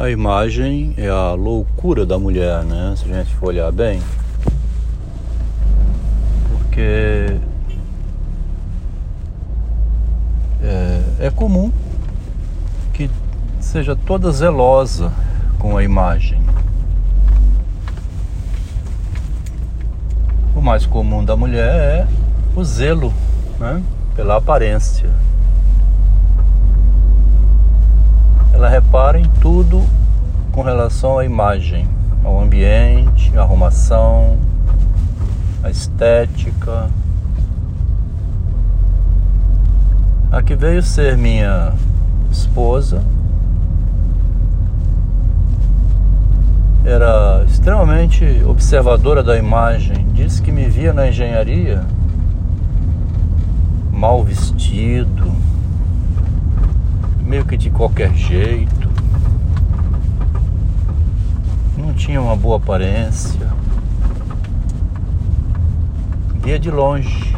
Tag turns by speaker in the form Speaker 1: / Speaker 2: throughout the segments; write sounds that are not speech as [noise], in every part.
Speaker 1: A imagem é a loucura da mulher, né? Se a gente for olhar bem. Porque é, é comum que seja toda zelosa com a imagem. O mais comum da mulher é o zelo né? pela aparência. Ela repara em tudo com relação à imagem, ao ambiente, à arrumação, à estética. A que veio ser minha esposa era extremamente observadora da imagem. Disse que me via na engenharia mal vestido, meio que de qualquer jeito. Não tinha uma boa aparência. Via de longe.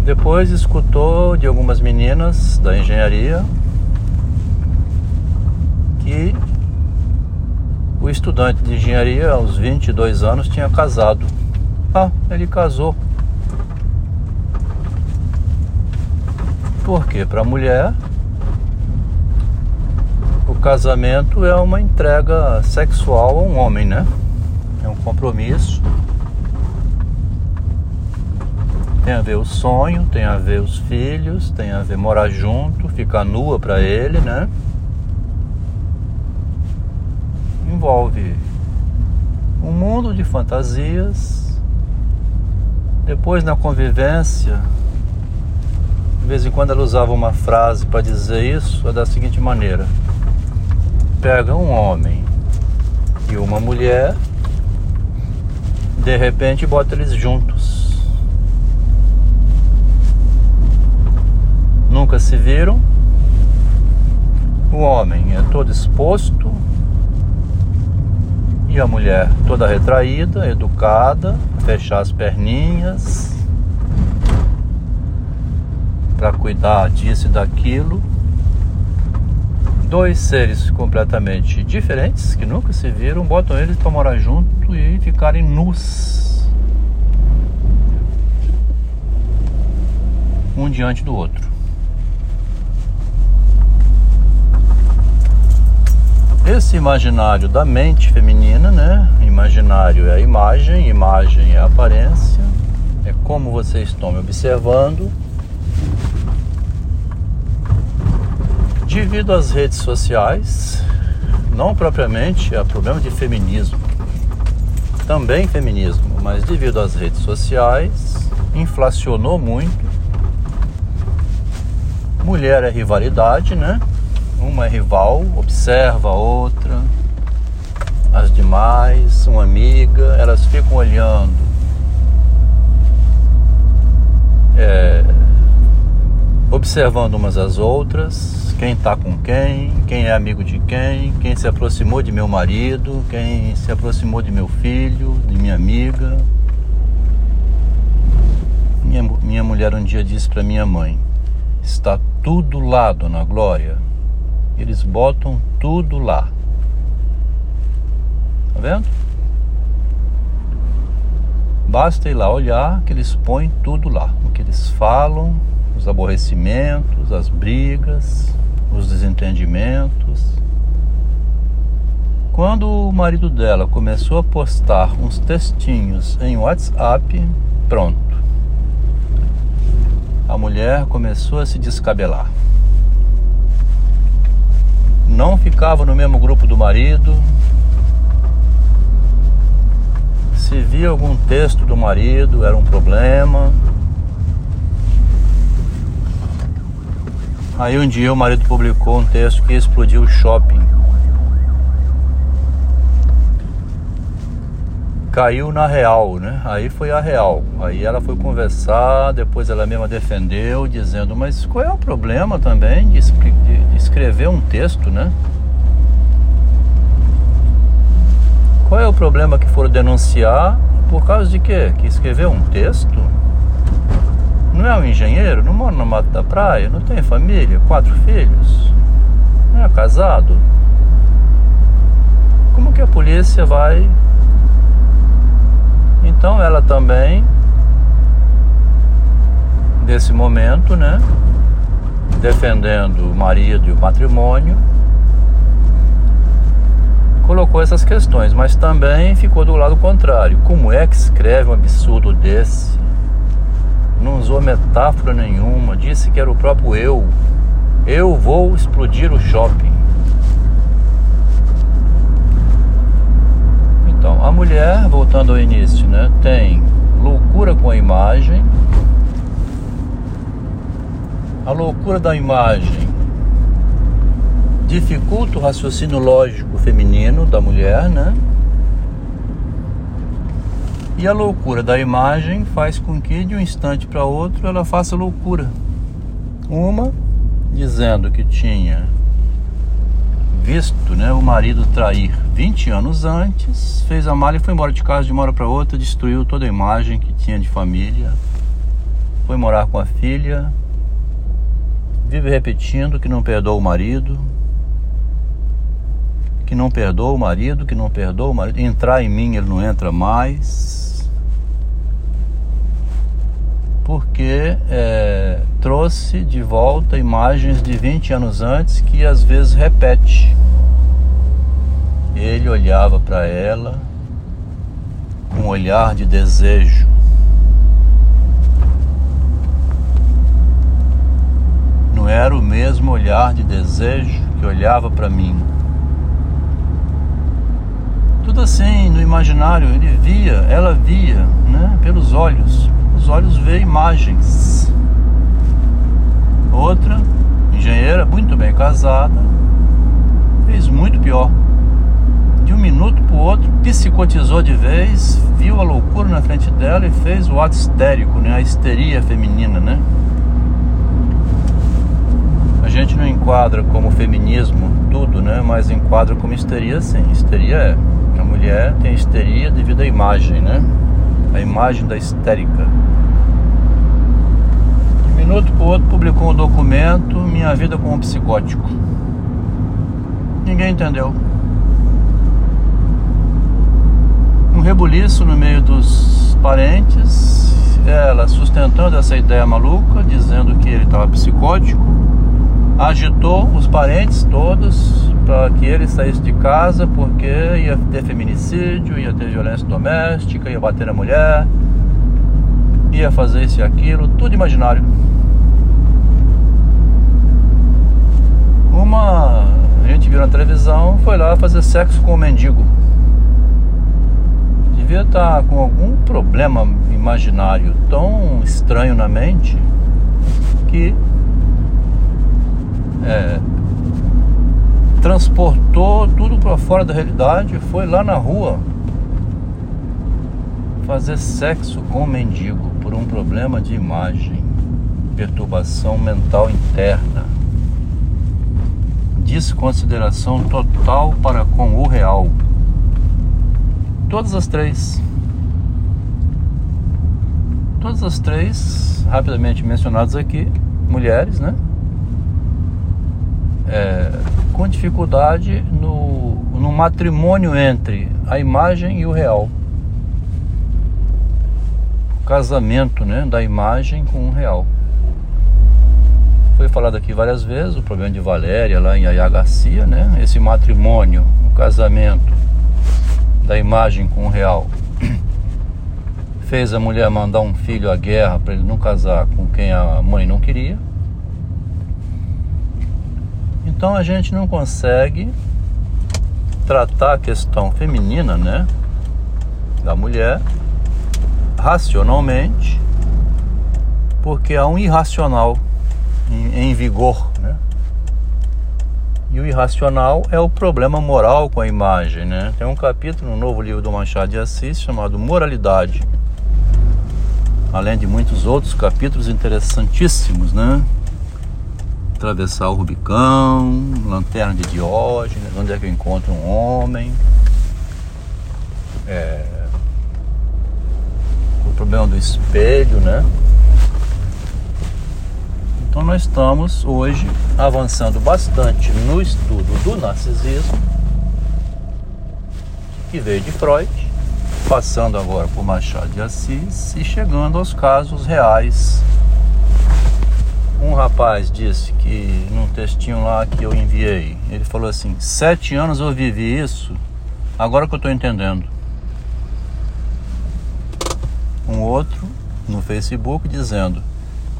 Speaker 1: Depois escutou de algumas meninas da engenharia que o estudante de engenharia aos 22 anos tinha casado. Ah, ele casou. Porque para a mulher o casamento é uma entrega sexual a um homem, né? É um compromisso. Tem a ver o sonho, tem a ver os filhos, tem a ver morar junto, ficar nua para ele, né? Envolve um mundo de fantasias. Depois na convivência de vez em quando ela usava uma frase para dizer isso, é da seguinte maneira: pega um homem e uma mulher, de repente bota eles juntos. Nunca se viram. O homem é todo exposto e a mulher toda retraída, educada, fechar as perninhas para cuidar disso e daquilo. Dois seres completamente diferentes que nunca se viram, botam eles para morar junto e ficarem nus. Um diante do outro. Esse imaginário da mente feminina, né? Imaginário é a imagem, imagem é a aparência, é como vocês estão me observando Devido às redes sociais, não propriamente a problema de feminismo, também feminismo, mas devido às redes sociais, inflacionou muito. Mulher é rivalidade, né? Uma é rival, observa a outra, as demais, uma amiga, elas ficam olhando. É, observando umas às outras, quem está com quem, quem é amigo de quem, quem se aproximou de meu marido, quem se aproximou de meu filho, de minha amiga. Minha, minha mulher um dia disse para minha mãe: Está tudo lá, dona Glória. Eles botam tudo lá. Tá vendo? Basta ir lá olhar que eles põem tudo lá. O que eles falam, os aborrecimentos, as brigas, os desentendimentos. Quando o marido dela começou a postar uns textinhos em WhatsApp, pronto. A mulher começou a se descabelar. Não ficava no mesmo grupo do marido. Se via algum texto do marido, era um problema Aí um dia o marido publicou um texto que explodiu o shopping. Caiu na real, né? Aí foi a real. Aí ela foi conversar, depois ela mesma defendeu, dizendo: Mas qual é o problema também de, de escrever um texto, né? Qual é o problema que foram denunciar por causa de quê? Que escreveu um texto? Não é um engenheiro? Não mora no mato da praia? Não tem família? Quatro filhos? É casado. Como que a polícia vai? Então ela também, nesse momento, né? Defendendo o marido e o matrimônio, colocou essas questões, mas também ficou do lado contrário. Como é que escreve um absurdo desse? Não usou metáfora nenhuma, disse que era o próprio eu. Eu vou explodir o shopping. Então, a mulher, voltando ao início, né, tem loucura com a imagem. A loucura da imagem dificulta o raciocínio lógico feminino da mulher, né? E a loucura da imagem faz com que de um instante para outro ela faça loucura. Uma dizendo que tinha visto né, o marido trair 20 anos antes, fez a mala e foi embora de casa de uma hora para outra, destruiu toda a imagem que tinha de família, foi morar com a filha, vive repetindo que não perdoa o marido, que não perdoa o marido, que não perdoa o marido. Entrar em mim ele não entra mais. Porque é, trouxe de volta imagens de 20 anos antes que às vezes repete. Ele olhava para ela com um olhar de desejo. Não era o mesmo olhar de desejo que olhava para mim tudo assim no imaginário. Ele via, ela via, né? Pelos olhos. Os olhos vê imagens. Outra, engenheira, muito bem casada, fez muito pior. De um minuto para o outro, psicotizou de vez, viu a loucura na frente dela e fez o ato histérico, né? A histeria feminina, né? A gente não enquadra como feminismo tudo, né? Mas enquadra como histeria sim. Histeria é a mulher tem histeria devido à imagem, né? A imagem da histérica. Minuto para outro publicou um documento Minha Vida como um Psicótico. Ninguém entendeu. Um rebuliço no meio dos parentes, ela sustentando essa ideia maluca, dizendo que ele estava psicótico, agitou os parentes todos para que ele saísse de casa porque ia ter feminicídio, ia ter violência doméstica, ia bater na mulher, ia fazer isso e aquilo, tudo imaginário. Uma a gente viu na televisão, foi lá fazer sexo com um mendigo. Devia estar com algum problema imaginário tão estranho na mente que é, transportou tudo para fora da realidade, foi lá na rua fazer sexo com um mendigo um problema de imagem, perturbação mental interna, desconsideração total para com o real. Todas as três. Todas as três, rapidamente mencionadas aqui, mulheres, né? É, com dificuldade no, no matrimônio entre a imagem e o real. Casamento né, da imagem com o real. Foi falado aqui várias vezes o problema de Valéria lá em Yaya Garcia, né? Esse matrimônio, o casamento da imagem com o real [clears throat] fez a mulher mandar um filho à guerra para ele não casar com quem a mãe não queria. Então a gente não consegue tratar a questão feminina, né, da mulher racionalmente, porque há um irracional em, em vigor, né? E o irracional é o problema moral com a imagem, né? Tem um capítulo no novo livro do Machado de Assis chamado Moralidade. Além de muitos outros capítulos interessantíssimos, né? atravessar o Rubicão, Lanterna de Diógenes, onde é que eu encontro um homem. É, problema do espelho, né? Então nós estamos hoje avançando bastante no estudo do narcisismo, que veio de Freud, passando agora por Machado de Assis e chegando aos casos reais. Um rapaz disse que num textinho lá que eu enviei, ele falou assim: sete anos eu vivi isso, agora que eu estou entendendo. Um outro no Facebook dizendo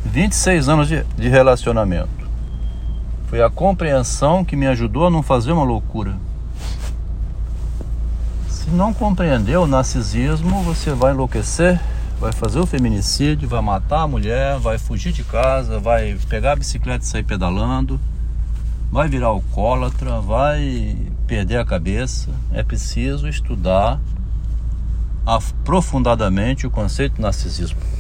Speaker 1: 26 anos de, de relacionamento. Foi a compreensão que me ajudou a não fazer uma loucura. Se não compreender o narcisismo, você vai enlouquecer, vai fazer o feminicídio, vai matar a mulher, vai fugir de casa, vai pegar a bicicleta e sair pedalando, vai virar alcoólatra, vai perder a cabeça. É preciso estudar aprofundadamente o conceito de narcisismo.